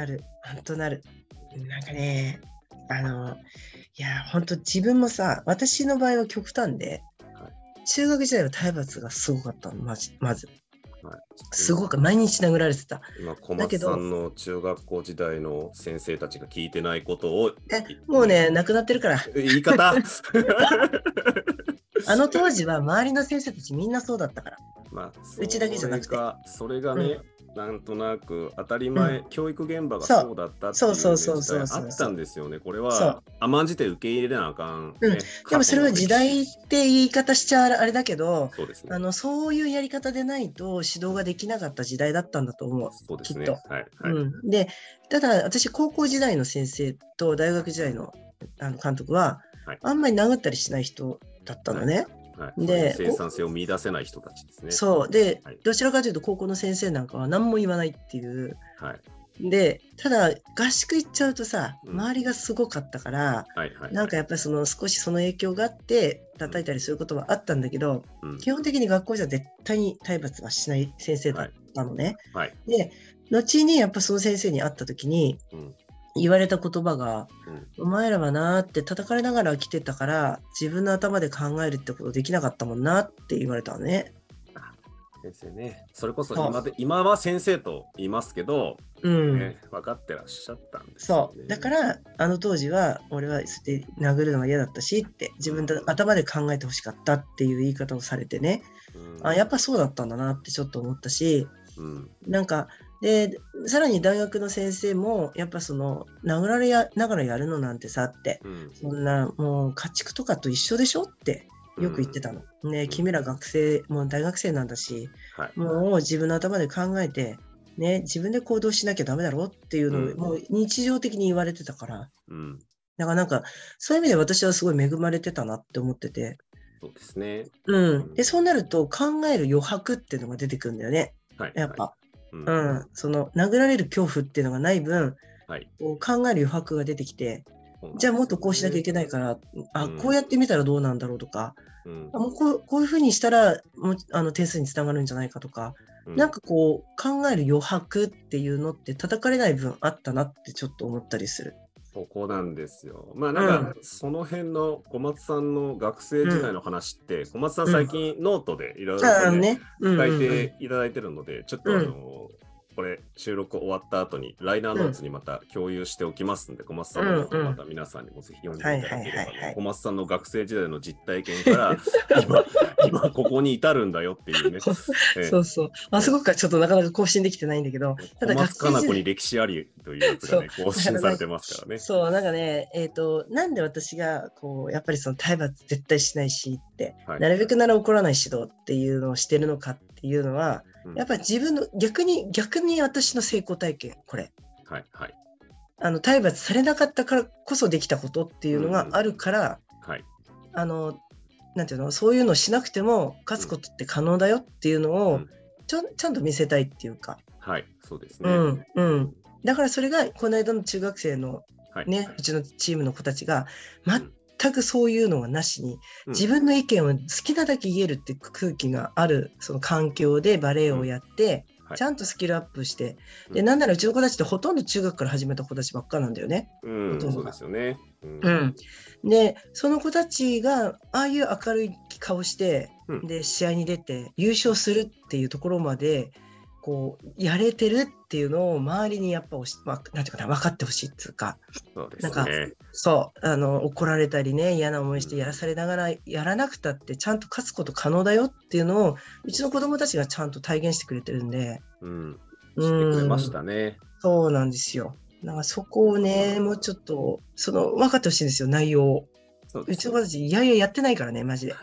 なる。本当なる。なんかね、あの、いや、本当自分もさ、私の場合は極端で、は中学時代は体罰がすごかったの、まず。まずはい、すごく毎日殴られてた。今、小松さんの中学校時代の先生たちが聞いてないことを。え、もうね、亡くなってるから。言い方？あの当時は周りの先生たちみんなそうだったから。まあ、うちだけじゃなくてそれがそれがね、なんとなく当たり前、う教育現場がそうだったっていそううそうねそうそう時代あったんですよね。これは甘んじて受け入れなあかん、ねうんでもそれは時代って言い方しちゃあれだけど史、そうですね。あのそういうやり方でないと指導ができなかった時代だったんだと思う。そうですね。きっはいはい。うん、でただ私高校時代の先生と大学時代のあの監督は、はいあんまり殴ったりしない人だったのね。はい、でそういう生産性を見出せない人たちですね。そうで、はいどちらかというと高校の先生なんかは何も言わないっていう。はいでただ合宿行っちゃうとさうん周りがすごかったから、はいはい。なんかやっぱりその少しその影響があって叩いたりすることはあったんだけど、うん基本的に学校じゃ絶対に体罰はしない先生だったのね。はい。で後にやっぱその先生に会った時にうん言われた言葉がうん「お前らはな」って叩かれながら来てたから自分の頭で考えるってことできなかったもんなって言われたのね。先生ね、それこそ今で今は先生と言いますけど、うん、ね、分かってらっしゃったんですよね、そう。だからあの当時は俺は殴るのが嫌だったしって自分で頭で考えてほしかったっていう言い方をされてね。うん、あやっぱそうだったんだなってちょっと思ったし。うん、なんかでさらに大学の先生もやっぱその殴られやながらやるのなんてさってうん、そんなもう家畜とかと一緒でしょってよく言ってたの。ね君ら学生もう大学生なんだしはい。もう自分の頭で考えて、ね、自分で行動しなきゃダメだろっていうのを、うんもう日常的に言われてたからうん、だからなんかそういう意味で私はすごい恵まれてたなって思ってて、そうですね。うん、でそうなると考える余白っていうのが出てくるんだよねはい。やっぱ。はい、うん。うん、その殴られる恐怖っていうのがない分はい。こう考える余白が出てきてじゃあもっとこうしなきゃいけないから、あうん。こうやってみたらどうなんだろうとか、うん。あもうこうこういうふうにしたらもうあの点数につながるんじゃないかとか、うなんかこう考える余白っていうのって叩かれない分あったなってちょっと思ったりする。そこなんですよ。まあなんか、その辺の小松さんの学生時代の話って、小松さん最近ノートでいろいろ書いうんていただいてるので、ちょっとあの、これ収録終わった後にライナーノーツにまた共有しておきますんで、小松さんのノートうんうん。また皆さんにもぜひ読んでいただければはいはいはいはい。小松さんの学生時代の実体験から 今今ここに至るんだよっていうね、ええ。そうそう。あそこからちょっとなかなか更新できてないんだけど、ただ小松かな子に歴史ありというやつがね更新されてますからね。そう、なんかね、えっ、と、なんで私が、こう、やっぱりその体罰絶対しないしって、はい。なるべくなら怒らない指導っていうのをしてるのかっていうのは、うん。やっぱり自分の、逆に、逆に私の成功体験、これ。はいはい。あの、体罰されなかったからこそできたことっていうのがあるから、はい。あの、なんていうの、そういうのをしなくても勝つことって可能だよっていうのを、うん。ちょちゃんと見せたいっていうか、はいそうですね。うん、うん。だからそれが、この間の中学生のはい、ね、うちのチームの子たちが、全くそういうのはなしに、うん。自分の意見を好きなだけ言えるって空気があるその環境でバレエをやって、はい。ちゃんとスキルアップして、うん。でなんならうちの子たちってほとんど中学から始めた子たちばっかなんだよね。うん、そうですよね。うん。うん、でその子たちがああいう明るい顔して、うん。で試合に出て優勝するっていうところまでこうやれてるっていうのを周りにやっぱおし、まあ、なんていうかな分かってほしいっていうかそうですなんかね。そうあの怒られたりね嫌な思いしてうんやらされながらやらなくたってちゃんと勝つこと可能だよっていうのをうちの子供たちがちゃんと体現してくれてるんでうん、うしてくれましんたね。そうなんですよ。だからそこをねもうちょっとその分かってほしいんですよ内容を。そうですねうちの子たち、いやいややってないからね、マジで。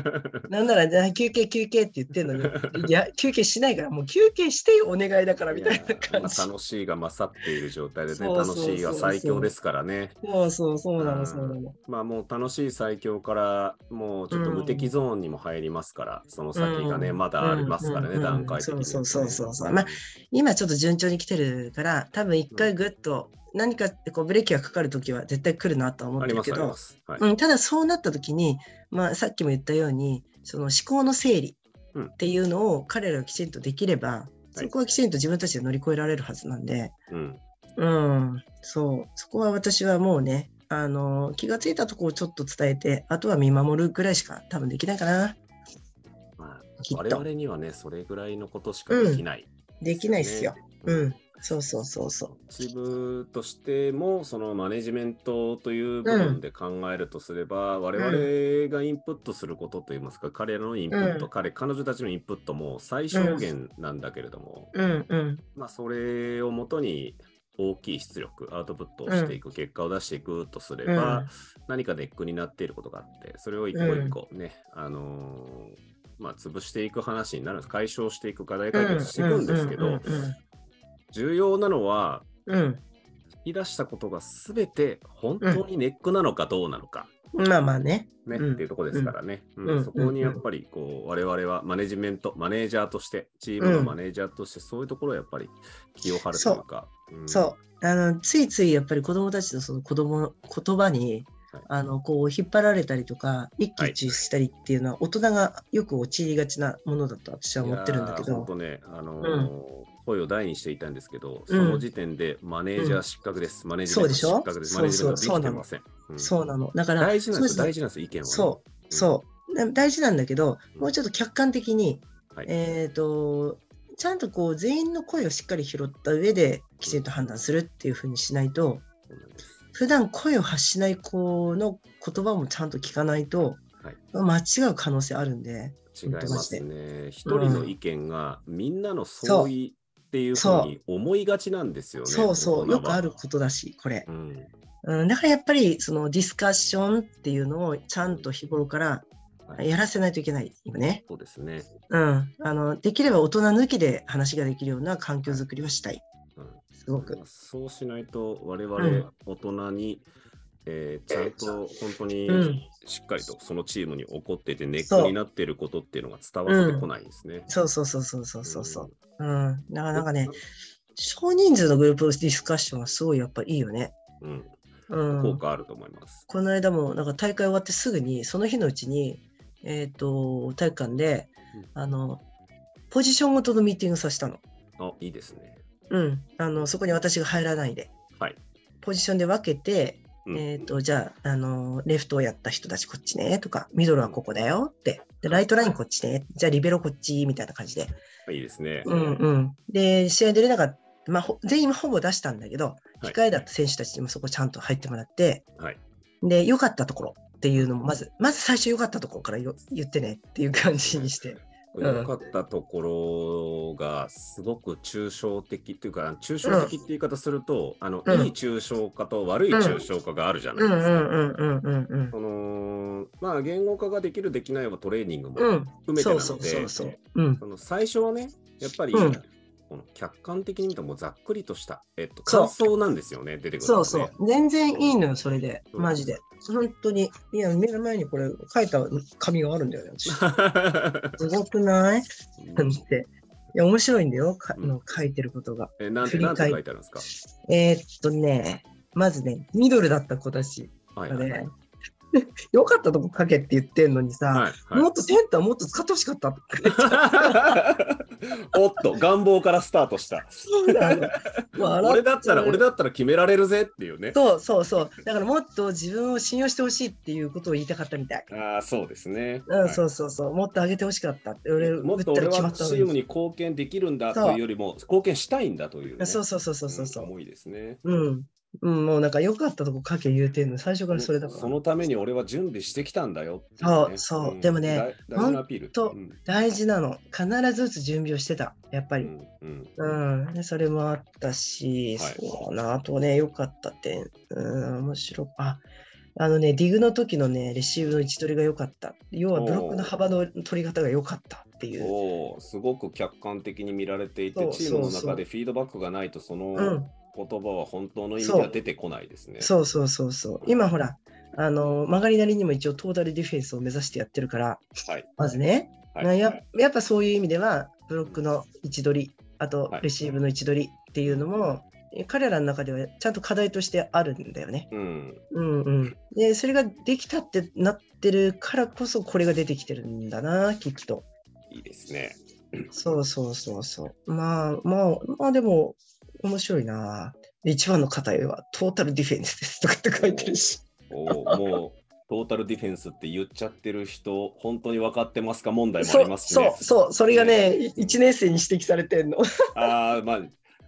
なんなら、あ休憩、休憩って言ってんのに、いや、休憩しないから、もう休憩してよ、お願いだから、みたいな感じ。まあ楽しいが勝っている状態でね、楽しいが最強ですからね。そうそう、そうなの、うんそうなの。まあもう楽しい最強から、もうちょっと無敵ゾーンにも入りますから、その先がね、うんまだありますからね、うん段階的に、ね。そうそうそうそうまあ今ちょっと順調に来てるから、多分一回ぐっと何かこうブレーキがかかるときは絶対来るなとは思ってるけど、す。はい。うん、ただそうなったときに、まあ、さっきも言ったように、その思考の整理うんっていうのを彼らがきちんとできれば、そこはきちんと自分たちで乗り越えられるはずなんで、うん。うん、そう、そこは私はもうね、あの気がついたところをちょっと伝えて、あとは見守るぐらいしか多分できないかな。我々にはね、それぐらいのことしかできない、できないっすよ。ね。うん、そうそうそうそチームとしても、そのマネジメントという部分で考えるとすれば、我々がインプットすることといいますか、彼らのインプット、うん。彼、彼女たちのインプットも最小限なんだけれども、う。うんうん。まあ、それをもとに大きい出力、アウトプットをしていく、結果を出していくとすれば、うん。何かネックになっていることがあって、それを一個一個ね、あのーまあ、潰していく話になるんです。解消していく、課題解決していくんですけど、重要なのは、うん。うん引き出したことが全て本当にネックなのかどうなのか、うん。まあまあね。ね、うん。っていうところですからね、そこにやっぱりこう我々はマネジメント、マネージャーとして、チームのマネージャーとして、そういうところをやっぱり気を張るというか、う。ん。そう。あのついついやっぱり子供たちのその子供の言葉に、はいあのこう引っ張られたりとか一喜一憂したりっていうのは大人がよく陥りがちなものだと私は思ってるんだけど。本当。ね、あのー声を大にしていたんですけど、うん。その時点でマネージャー失格です。マネジメントそうでしょ？失格です。そうマネジメントでそう。きてません。うん。そうなの。だから大事なんです大事なんですよ、意見はね、そう、そう。で大事なんだけど、うん。もうちょっと客観的に、はい。えっ、と、ちゃんとこう全員の声をしっかり拾った上できちんと判断するっていうふうにしないと、普段声を発しない子の言葉もちゃんと聞かないと、はい間違う可能性あるんで、違います本ね。一人の意見がみんなの相違っていうふうに思いがちなんですよね。そうそう、よくあることだし、これ。うんうん、だからやっぱりそのディスカッションっていうのをちゃんと日頃からはいやらせないといけないよね。そうですね。うん、あのできれば大人抜きで話ができるような環境づくりをしたい。うんすごく。そうしないと我うん々大人に、えーちゃんと本当にうんしっかりとそのチームに起こっていてネックになっていることっていうのが伝わってこないんですね。そうそうそうそうそうそうそう。うん、だからなんかね、少人数のグループディスカッションはすごいやっぱいいよね。うん。うん、効果あると思います。この間もなんか大会終わってすぐにその日のうちに、えー、と体育館で、うんあのポジションごとのミーティングさせたの。あ、いいですね。うん、あのそこに私が入らないで。はい。ポジションで分けて、うんえー、とじゃああのレフトをやった人たちこっちねとかミドルはここだよってでライトラインこっちねじゃあリベロこっちみたいな感じで、いいですね。うんうん、で試合出れなかった、まあ、ほ全員ほぼ出したんだけど、はい控えだった選手たちにもそこちゃんと入ってもらってはい。で良かったところっていうのもまずまず最初良かったところからよ言ってねっていう感じにして。うん良かったところがすごく抽象的っていうか、抽象的って言い方すると、あの、うんいい抽象化と悪い抽象化があるじゃないですか。そのまあ言語化ができるできないはトレーニングもうん。含めてなそうそうので、最初はね、やっぱり、うんこの客観的に見たもうざっくりとした、えっと、感想なんですよね、出てくるのそね、うそう。全然いいのよ、それで。うんマジで。本当に。いや、目の前にこれ書いた紙があるんだよね。私 すごくない？なんて。いや、面白いんだよ、かうんの書いてることが。えなんて書いてあるんですか？えーっとね、まずね、ミドルだった子たちはいがはいはいね、よかったとこ書けって言ってんのにさ、はいはいもっとセンターもっと使ってほしかった。おっと、願望からスタートした。俺だったら、俺だだったら決められるぜっていうね。そうそうそう。だからもっと自分を信用してほしいっていうことを言いたかったみたい。ああ、そうですね。うん、はいそうそうそう。もっと上げてほしかったって。俺、もっと俺はチームに貢献できるんだというよりも、貢献したいんだという、ね。そうそうそうそうそうそう。ん思いですね。うん。うん、もうなんか良かったとこ書け言うてんの、最初からそれだから。そのために俺は準備してきたんだよね、そうそう。ん。でもね大大事なアピール。とうん。大事なの。必ずつ準備をしてた、やっぱり。うんうんそれもあったし、はい。そうだな、あとね、良かった点、うん、面白あ、あのね、ディグの時のね、レシーブの位置取りが良かった。要はブロックの幅の取り方が良かったっていう。おーすごく客観的に見られていてチームの中でフィードバックがないと、そのうん、言葉は本当の意味では出てこないですね。そうそうそうそう。今ほら、あの曲がりなりにも一応トータルディフェンスを目指してやってるから、はい。まずね、はい。ややっぱそういう意味では、ブロックの位置取り、あとはいレシーブの位置取りっていうのも、彼らの中ではちゃんと課題としてあるんだよね。うん。うんうん。で、それができたってなってるからこそ、これが出てきてるんだな、きっと。いいですね。そうそうそうそう。まあまあ、まあでも、面白いな。一番の課題はトータルディフェンスですとかって書いてるし。おーもうトータルディフェンスって言っちゃってる人、本当に分かってますか？問題もありますしね。そう、そう、それがね、1年生に指摘されてんの。ああ、ま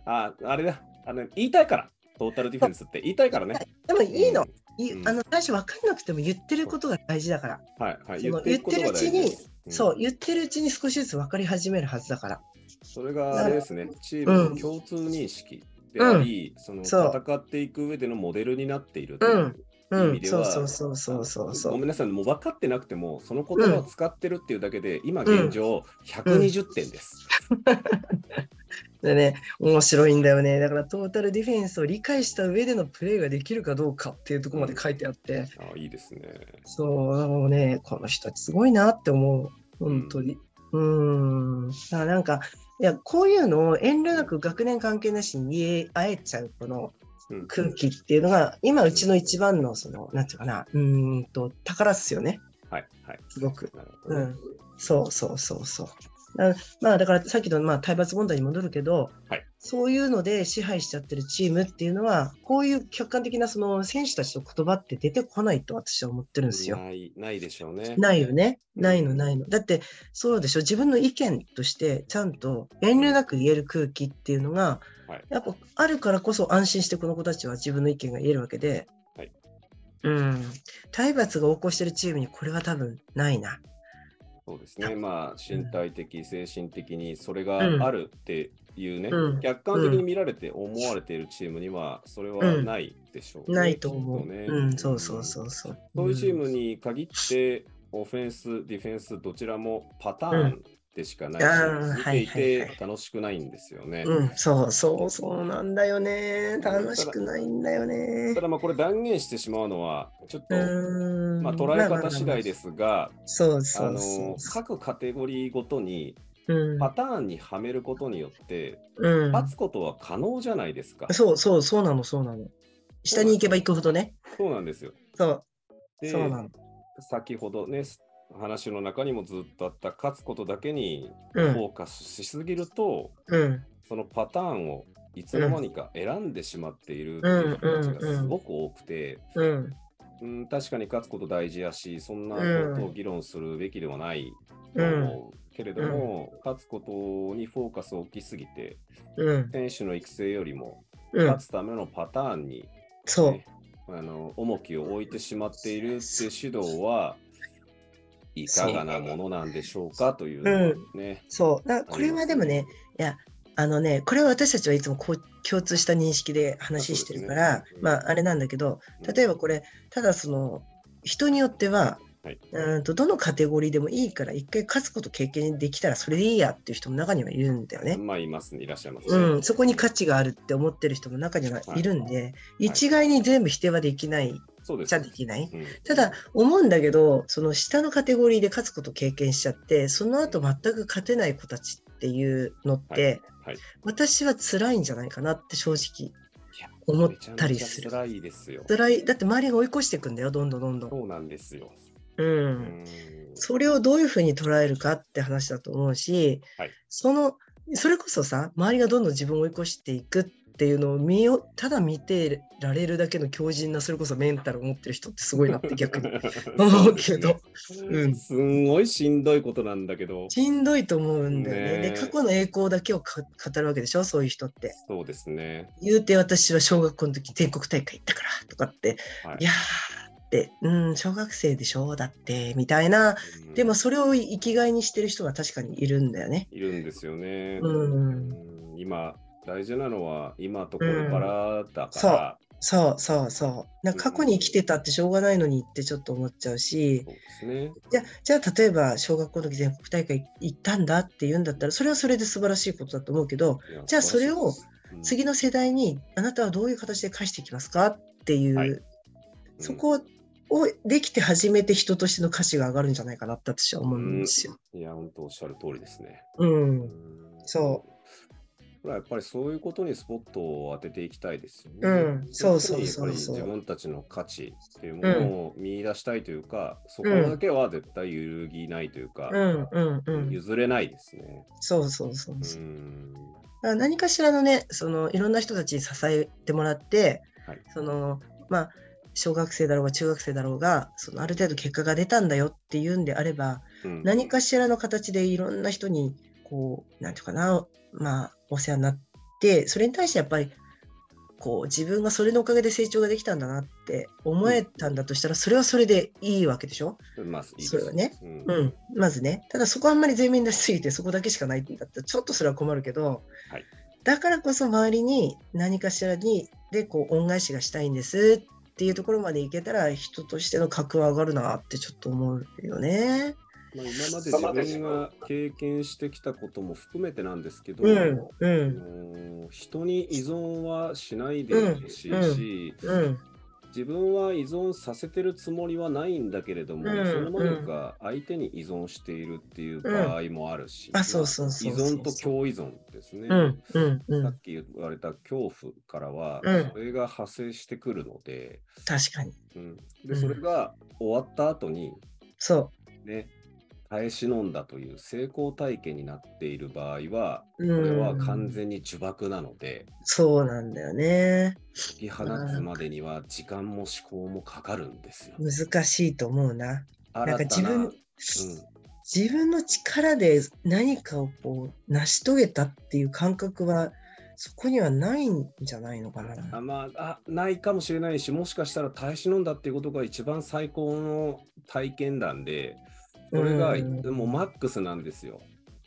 あ、ああれだあの、言いたいから、トータルディフェンスって言いたいからね。でもいいの。いうんあの最初分かんなくても言ってることが大事だから。はい、はい。そのいことが大事ですそう、ん言ってるうちに少しずつ分かり始めるはずだから。それがあれですね、チームの共通認識であり、そのそう戦っていく上でのモデルになっているといううんうん、意味では、そうそうそうそうそうそう。ごめんなさい、もう分かってなくても、その言葉を使ってるっていうだけで、今現状120点です。でね、面白いんだよね。だからトータルディフェンスを理解した上でのプレーができるかどうかっていうところまで書いてあって、ああいいですね。そう、もうね、この人たちすごいなって思う。本当に。うーん。だからなんか、いや、こういうのを遠慮なく学年関係なしに言え合えちゃうこのうん空気っていうのが、今うちの一番の、その、なんていうかな、うーんと、宝っすよね。はい、はい。すごく。なるほどねうん。そうそうそうそう。だまあだからさっきのまあ体罰問題に戻るけど、はいそういうので支配しちゃってるチームっていうのは、こういう客観的なその選手たちの言葉って出てこないと私は思ってるんですよ。ないないでしょうね。ないよね。ないの、ないの。だって、そうでしょ。自分の意見として、ちゃんと遠慮なく言える空気っていうのが、はいやっぱあるからこそ安心してこの子たちは自分の意見が言えるわけで、はいうん。体罰が横行してるチームにこれは多分ないな。そうですね。まあ、身体的、精神的にそれがうん。あるっていうね、うん。客観的に見られて思われているチームには、それはないでしょうね、ないと思う。ね。うん、そうそうそうそう。そういうチームに限って、オフェンス、ディフェンス、どちらもパターンでしかないし、見ていてはい楽しくないんですよね。うん、そうそうそうなんだよね。楽しくないんだよねた。だまあこれ断言してしまうのは、ちょっと、うん。まあ、捉え方次第ですが、各カテゴリーごとにうんパターンにはめることによって、うん。勝つことは可能じゃないですか。そうそうそうなのそうなの。下に行けば行くほどね。そうなんですよ。そうでそうなの。先ほどね、話の中にもずっとあった勝つことだけにうん。フォーカスしすぎると、うん。そのパターンをいつの間にか選んでしまっているっていう人たちがすごく多くて、うん。うん、確かに勝つこと大事やし、そんなことを議論するべきではないと思う。けれども、勝つことにフォーカスを置きすぎて、うん。選手の育成よりもうん。勝つためのパターンに、そう。ねあの重きを置いてしまっているって指導はいかがなものなんでしょうかというね。そう。だこれはでもねいやあのねこれは私たちはいつもこう共通した認識で話してるからねうんまああれなんだけどうん。例えばこれただその人によってははい。うんとどのカテゴリーでもいいから一回勝つこと経験できたらそれでいいやっていう人も中にはいるんだよね。まあ、いますね、いらっしゃいますね。うん、そこに価値があるって思ってる人も中にはいるんで、一概に全部否定はできないじゃできない？うん。ただ思うんだけどその下のカテゴリーで勝つこと経験しちゃってその後全く勝てない子たちっていうのって、はい。私は辛いんじゃないかなって正直思ったりする。辛いですよ。辛い。だって周りが追い越していくんだよどんどんどんどん、そうなんですよ。うん。うん。それをどういうふうに捉えるかって話だと思うし、はいそのそれこそさ周りがどんどん自分を追い越していくっていうのを見よただ見てられるだけの強靭なそれこそメンタルを持ってる人ってすごいなって逆に。思うけど。ね。うん。すんごいしんどいことなんだけど、しんどいと思うんだよね。で過去の栄光だけをか語るわけでしょ？そういう人って。そうですね。言うて私は小学校の時全国大会行ったからとかって、はい。い、やーって、うん、小学生でしょ？だってみたいな、うん。でもそれを生きがいにしてる人が確かにいるんだよね。いるんですよね。うん。うん。今、大事なのは今とこれからだそから、そう。そうそう。な過去に生きてたってしょうがないのにってちょっと思っちゃうし、そうですね。じゃあじゃあ例えば小学校の時全国大会行ったんだって言うんだったらそれはそれで素晴らしいことだと思うけど、じゃあそれを、次の世代にあなたはどういう形で返していきますかっていう、はい。そこをできて初めて人としての価値が上がるんじゃないかなって私は思うんですよ。うん。いや、本当おっしゃる通りですね。うん、うん。そこれはやっぱりそういうことにスポットを当てていきたいですよね。うんそうそうそう自分たちの価値っていうものを見出したいというか、そこだけは絶対揺るぎないというか、うんうんうん。譲れないですね。そうそうそううそう。ん。だから何かしらのね、そのいろんな人たちに支えてもらって、はいそのまあ小学生だろうが中学生だろうが、そのある程度結果が出たんだよっていうんであれば、うん何かしらの形でいろんな人にこうなんていうかな、まあお世話になって、それに対してやっぱりこう自分がそれのおかげで成長ができたんだなって思えたんだとしたら、それはそれでいいわけでしょ？まあ、いいそれはね。うんうん、まずね、ただそこはあんまり全面出しすぎて、そこだけしかないんだったら、ちょっとそれは困るけど、はいだからこそ周りに何かしらにでこう恩返しがしたいんですっていうところまでいけたら、人としての格は上がるなってちょっと思うよね。まあ、今まで自分が経験してきたことも含めてなんですけど、うん、うあん、の人に依存はしないでほしいし、うんうん、自分は依存させてるつもりはないんだけれども、うんその何か相手に依存しているっていう場合もあるし、あそうそうそうそう依存と共依存ですね。うん、うん、うん、さっき言われた恐怖からは、うん。それが派生してくるので、確かに。でそれが終わった後に、そね、耐え忍んだという成功体験になっている場合は、う。これはうん、完全に呪縛なので、そうなんだよね。引き放つまでには時間も思考もかかるんですよ。難しいと思うな。なんか自分、うん自分の力で何かをこう成し遂げたっていう感覚はそこにはないんじゃないのかな。あまああ、ないかもしれないし、もしかしたら耐え忍んだっていうことが一番最高の体験談で、それがうんもうマックスなんですよ。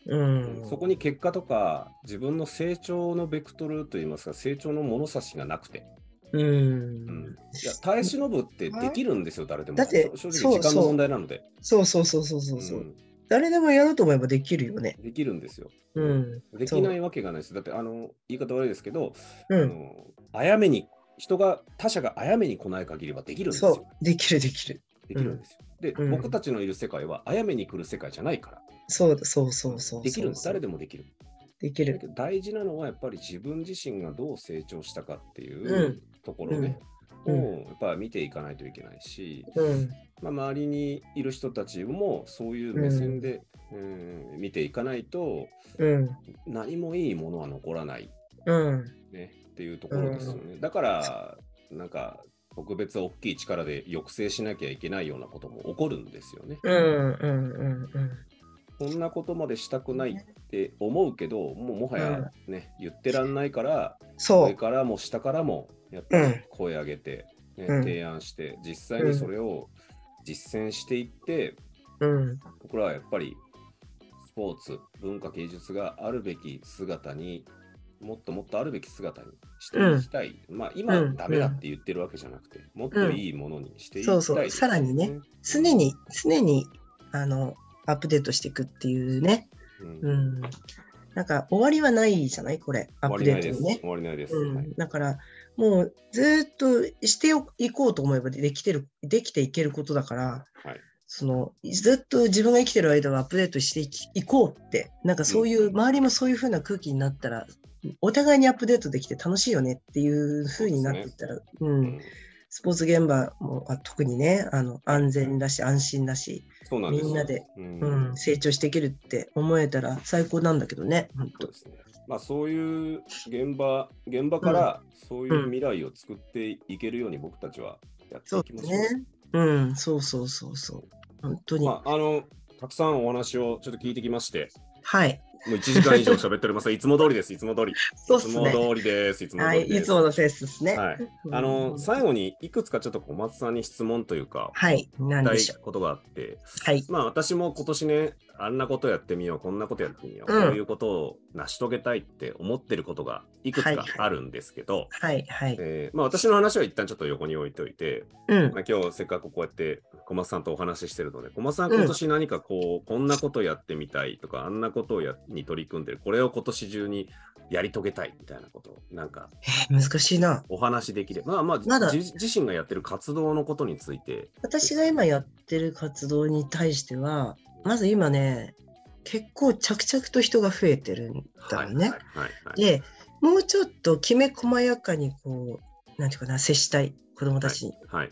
うん、そこに結果とか、自分の成長のベクトルといいますか、成長の物差しがなくて、うん、うんいや耐え忍ぶってできるんですよ、誰でも。だってそ正直、時間の問題なので。そうそうそうそうそうそう、うん誰でもやろうと思えばできるよね。できるんですよ。うん、できないわけがないです。だって、あの言い方悪いですけど、うん、あのあやめに、人が、他者があやめに来ない限りはできるんですよ。そうできるできる。できるんですよ。で、うん。僕たちのいる世界は、あやめに来る世界じゃないから、そうそうそうそうできるんです。誰ででもできる。できる。大事なのは、やっぱり自分自身がどう成長したかっていううん。ところね、うん。をやっぱり見ていかないといけないし、うん、まあ、周りにいる人たちもそういう目線で、うん見ていかないと、うん、何もいいものは残らない、うん、ね、っていうところですよね。だから、なんか、特別大きい力で抑制しなきゃいけないようなことも起こるんですよね。うん、うん、うん、うん。こんなことまでしたくないって思うけど、もうもはやね、言ってらんないから、そう。上からも下からもやっぱりうん声上げて、ねうん提案して、実際にそれを実践していって、うん、僕らはやっぱりスポーツ、文化、芸術があるべき姿にもっともっとあるべき姿にしていきたい。まあ今、うん。ダメだって言ってるわけじゃなくて、もっといいものにしていきたいですよ、そうそう。さらにね。常に、常に、あの、アップデートしていくっていうね。うん。なんか、終わりはないじゃない？これ、アップ。デートにね。終わりないです。うはい。ん、だから、もうずーっとしていこうと思えばできてる、できていけることだから、はい。そのずっと自分が生きてる間はアップデートしていこうって、なんかそういう、うん。周りもそういう風な空気になったら、お互いにアップデートできて楽しいよねっていう風になっていったら、ううんんスポーツ現場もあ特にね、あの安全だし、安心だし、そうなんみんなで、うんうん、成長していけるって思えたら最高なんだけどね、ですね。まあそういう現場、現場からそういう未来を作っていけるように僕たちはやってそいうきましょう。ですね。うん、そうそうそうそう。本当に。まあ、あの、たくさんお話をちょっと聞いてきまして、はい。もう1時間以上喋っております。いつも通りです。いつも通り。いつもそうっすね。通りです。いつもはい、通りです。いつものペースですね。はい。うんあの、最後にいくつかちょっと小松さんに質問というか、はい、なん聞でしょう。ことがあって、はい。まあ私も今年ね、あんなことやってみよう、こんなことやってみよう、うんこういうことを成し遂げたいって思ってることがいくつかあるんですけど、はい、はい。えーまあ、私の話は一旦ちょっと横に置いておいて、うん。まあ、今日せっかくこうやって小松さんとお話ししてるので、小松さん今年何かこう、こんなことやってみたいとか、あんなことをやに取り組んでる、これを今年中にやり遂げたいみたいなことを、なんかえー難しいな。お話できれば、まあまあ、まだじ自身がやってる活動のことについて、私が今やってる活動に対しては、まず今ね、結構着々と人が増えてるんだろうね。はいはいはいでもうちょっときめ細やかにこうなんていうかな接したい子どもたちに。はい。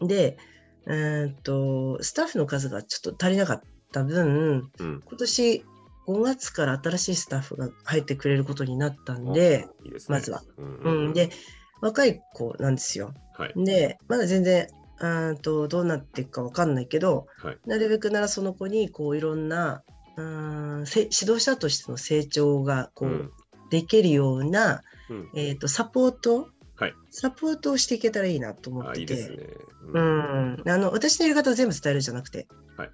でうーんとスタッフの数がちょっと足りなかった分うん。今年5月から新しいスタッフが入ってくれることになったんで、ねまずは。うんうん、で、若い子なんですよ。はい。で、まだ全然、あーとどうなっていくかわかんないけど、はい。なるべくならその子にこういろんなうーんせ指導者としての成長がこう、うん。できるような、うん。えー、とサポート、はい。サポートをしていけたらいいなと思っあ、てて。う。ん、あの私のやり方を全部伝えるじゃなくて、はい。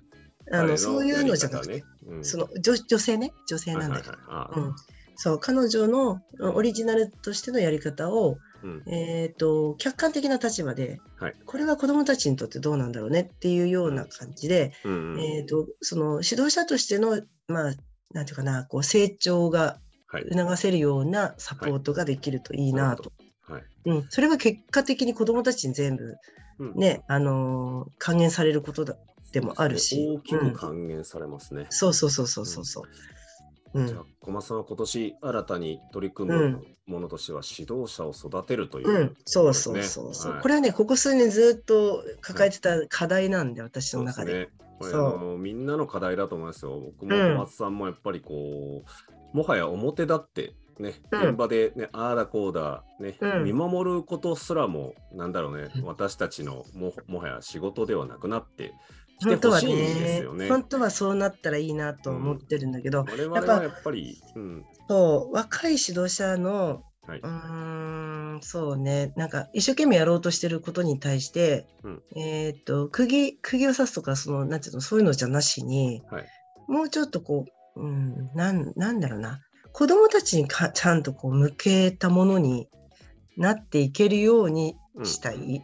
あのそういうのじゃなくて、て、うん。その女女性ね。女性なんだけど、はいはいはい。あうん、そう彼女のうん。オリジナルとしてのやり方を、うん。えー、と客観的な立場で、はい。これは子どもたちにとってどうなんだろうねっていうような感じで、うんうんえー、とその指導者としての、まあ、なんていうかなこう成長がはい。促せるようなサポートができるといいなと、はい。うん、それが結果的に子どもたちに全部、うん。ねあのー還元されることだでもあるし、大きくうん。還元されますね。そうそうそうそうそうそう。うんじゃあ、小松さんは今年新たに取り組むうん。ものとしては、指導者を育てるという、うん、そうそうそう。そう、はい。これはね、ここ数年ずっと抱えてた課題なんで、私の中で。これあのみんなの課題だと思いますよ。僕もうん。小松さんもやっぱりこう、もはや表立って、ね、うん。現場で、ね、ああだこうだ、ねうん。見守ることすらも、なんだろうね、私たちのももはや仕事ではなくなって本当はね。よね。本当はそうなったらいいなと思ってるんだけど、我々はやっぱり、うん、そう若い指導者のはい、うーんそうね。なんか一生懸命やろうとしてることに対して、うん。えっ、と釘釘を刺すとかそのなんていうのそういうのじゃなしに、はい。もうちょっとこう、うん、なんなんだろうな。子供たちにかちゃんとこう向けたものになっていけるようにしたい。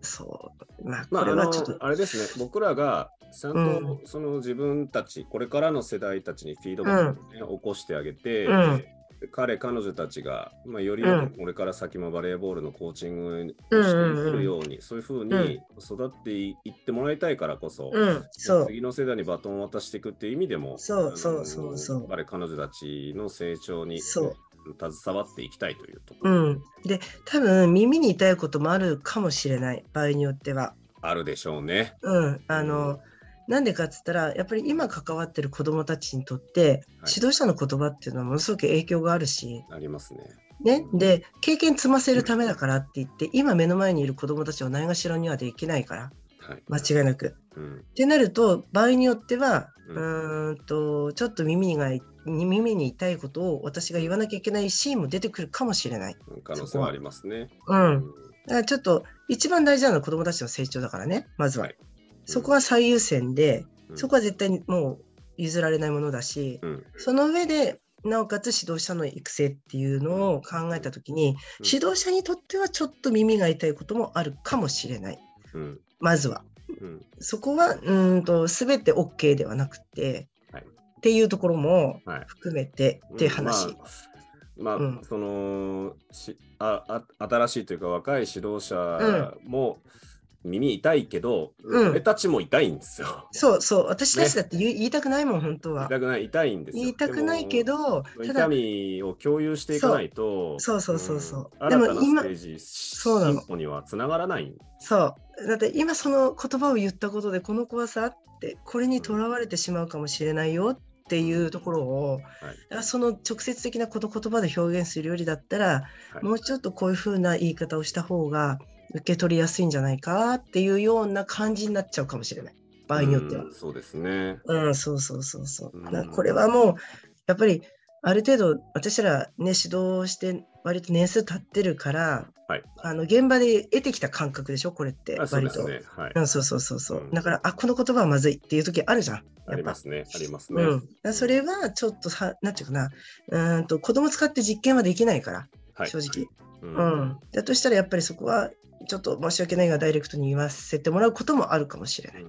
そう。まあ、まあ、あのこれはちょっと。あれですね、僕らがちゃんと、うんその自分たち、これからの世代たちにフィードバックを、ね起こしてあげて、うん。彼、彼女たちが、まあ、よりうん。これから先もバレーボールのコーチングをしていうんうんけるように、そういうふうに育っていってもらいたいからこそ、うん、そう。次の世代にバトンを渡していくっていう意味でも、そうそうそうそう。彼、彼女たちの成長にそう携わっていきたいというところ、うん。で、多分耳に痛いこともあるかもしれない。場合によっては。あるでしょうね。うん。あの、なんでかっつったら、やっぱり今関わってる子供たちにとって、指導者の言葉っていうのはものすごく影響があるし、ありますね。ね。で、経験積ませるためだからって言って、今目の前にいる子供たちをないがしろにはできないから、はい。間違いなく。うん。ってなると場合によってはううんとちょっと耳が耳に痛いことを私が言わなきゃいけないシーンも出てくるかもしれない。可能性はありますね。うん、だからちょっと一番大事なのは子どもたちの成長だからねまずは。はい。そこは最優先で、うん。そこは絶対にもう譲られないものだし、うん。その上でなおかつ指導者の育成っていうのを考えた時に、うん。指導者にとってはちょっと耳が痛いこともあるかもしれない。うんまずは。うん。そこはうーんと全て OK ではなくて、はい。っていうところもはい。含めてっていう話。まあ、まあうん。そのしああ新しいというか若い指導者も耳痛いけど、うん。俺たちも痛いんですよ。そうそう。私たちだって言い,、言いたくないもん本当は。痛くない痛いんですよ。言いたくないけでども痛ただみを共有していかないとそう。そうそうそううんでも今ステージそうなの。進歩にはつながらない。そう。だって今その言葉を言ったことでこの子はさってこれにとらわれてしまうかもしれないよっていうところを、だからその直接的なこと言葉で表現するよりだったら、はい。もうちょっとこういうふうな言い方をした方が受け取りやすいんじゃないかっていうような感じになっちゃうかもしれない場合によってはうん。そうですね。うん、そうそうそうそう。うんこれはもうやっぱりある程度私らね指導して割と年数経ってるから、はいあの現場で得てきた感覚でしょ？これってあそう割と。ですね。はい。うん、そうそうそうそう、うんだからあこの言葉はまずいっていう時あるじゃん。ありますね。ありますね。うん、それはちょっとさ、なんていうかな、うーんと子供使って実験はできないから、はい正直。ううんん。だとしたらやっぱりそこはちょっと申し訳ないがダイレクトに言わせてもらうこともあるかもしれない。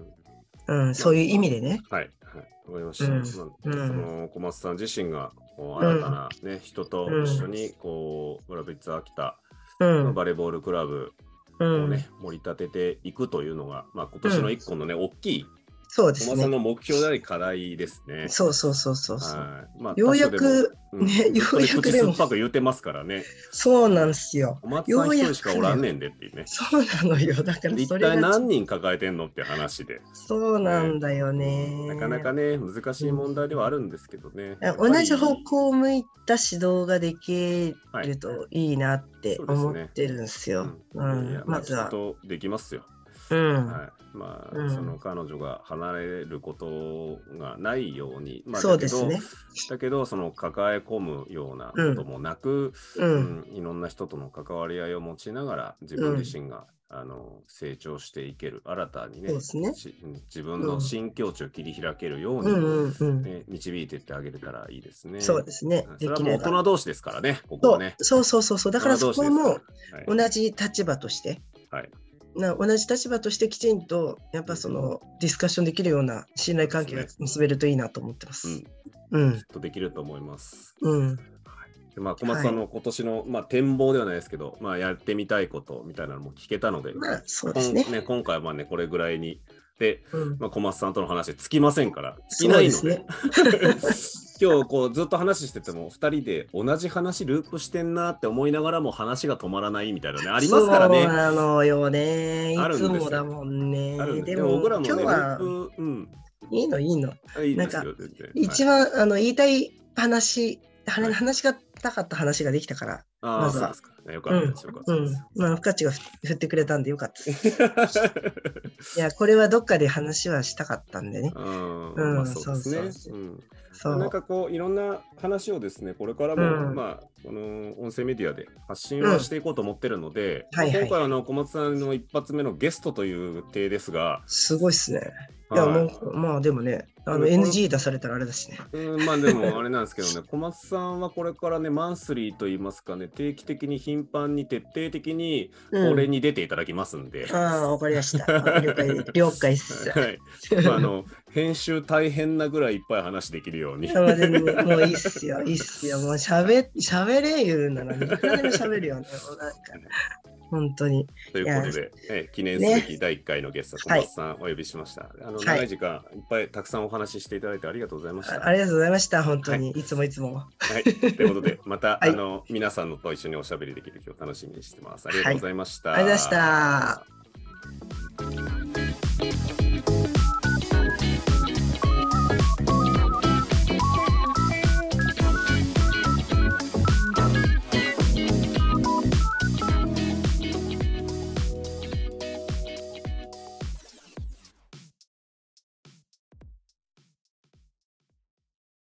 うん、そういう意味でね。はい、はい、わかりました。うんその小松さん自身がこう新たな、ね人と一緒にこう、ブラビッツ秋田うん。のバレーボールクラブうん。をね、盛り立てていくというのが、まあ、今年の一個のね、大きいそうですね。の目標であり課題ですね。そうそうそうそうそう。はいまあようやく、うんねようやく口でも酸っぱく言うてますからね。そうなんですよ。小松さん一人しかおらんねんでっていうね。そうなのよ。だから一体何人抱えてんのって話で。そうなんだよね。なかなかね、難しい問題ではあるんですけどね。同じ方向を向いた指導ができるといいなって思ってるんですよ。ううんまずはできますよ。うんはい。まあ、うんその彼女が離れることがないように、まあ、そうですねだけど。だけど、その抱え込むようなこともなく、う。うんんいろんな人との関わり合いを持ちながら、自分自身が、あの成長していける、新たにねそうですねし自分の新境地を切り開けるように、うんうんうん。ね導いていってあげれたらいいですね。そうですねはい。それは。もう大人同士ですからね、ここそはねう。そうそうそうそう。だからそこはも同じ立場として、はいな同じ立場としてきちんとやっぱそのディスカッションできるような信頼関係が結べるといいなと思ってます。うんきっとできると思います。うんでまあ、小松さんの今年の、まあ、展望ではないですけど、まあ、やってみたいことみたいなのも聞けたので、まあそうですね。ね今回はまあね、これぐらいに。で、うんまあ、小松さんとの話つきませんから、尽きないので、今日こうずっと話してても、2人で同じ話ループしてんなって思いながらも話が止まらないみたいなね、ありますからそうね。なのよね。いつもだもんね。あるんででも僕らもね、今日はループ、うん、いいのいいの。いいですよ、全然。一はい番あの言いたい話、話がたかった話ができたから。まずはそうですか。よかったです、よかったうんです。。まあ、深地がふ振ってくれたんでよかったです。いや、これはどっかで話はしたかったんでね。うん、そうですね。そうんそう。なんかこういろんな話をですね、これからも、うんまあ、この音声メディアで発信はしていこうと思ってるので、はいはい今回あの小松さんの一発目のゲストという体ですが、すごいっすね。いや、はいもう、まあでもね、あのうん NG 出されたらあれだしね。うん、まあでもあれなんですけどね、小松さんはこれからね、マンスリーといいますかね、定期的に頻繁に徹底的にうん俺に出ていただきますんで、ああ、わかりました。了解、了解っす。はいまあ、あの編集大変なぐらいいっぱい話できるように。まあでももういいっすよ、いいっすよ。もうしゃべ、しゃべれ言うなら、いくらでもしゃべるよね。もうなんか、本当に。ということで、え記念すべき第1回のゲスト、小松さんお呼びしました。あのはい長い時間、いっぱいたくさんお話ししていただいてありがとうございました。あありがとうございました、本当に。い、つもいつも。はい、ということで、また、はいあの皆さんのと一緒におしゃべりできる日を楽しみにしてます。ありがとうございました。ありがとうございました。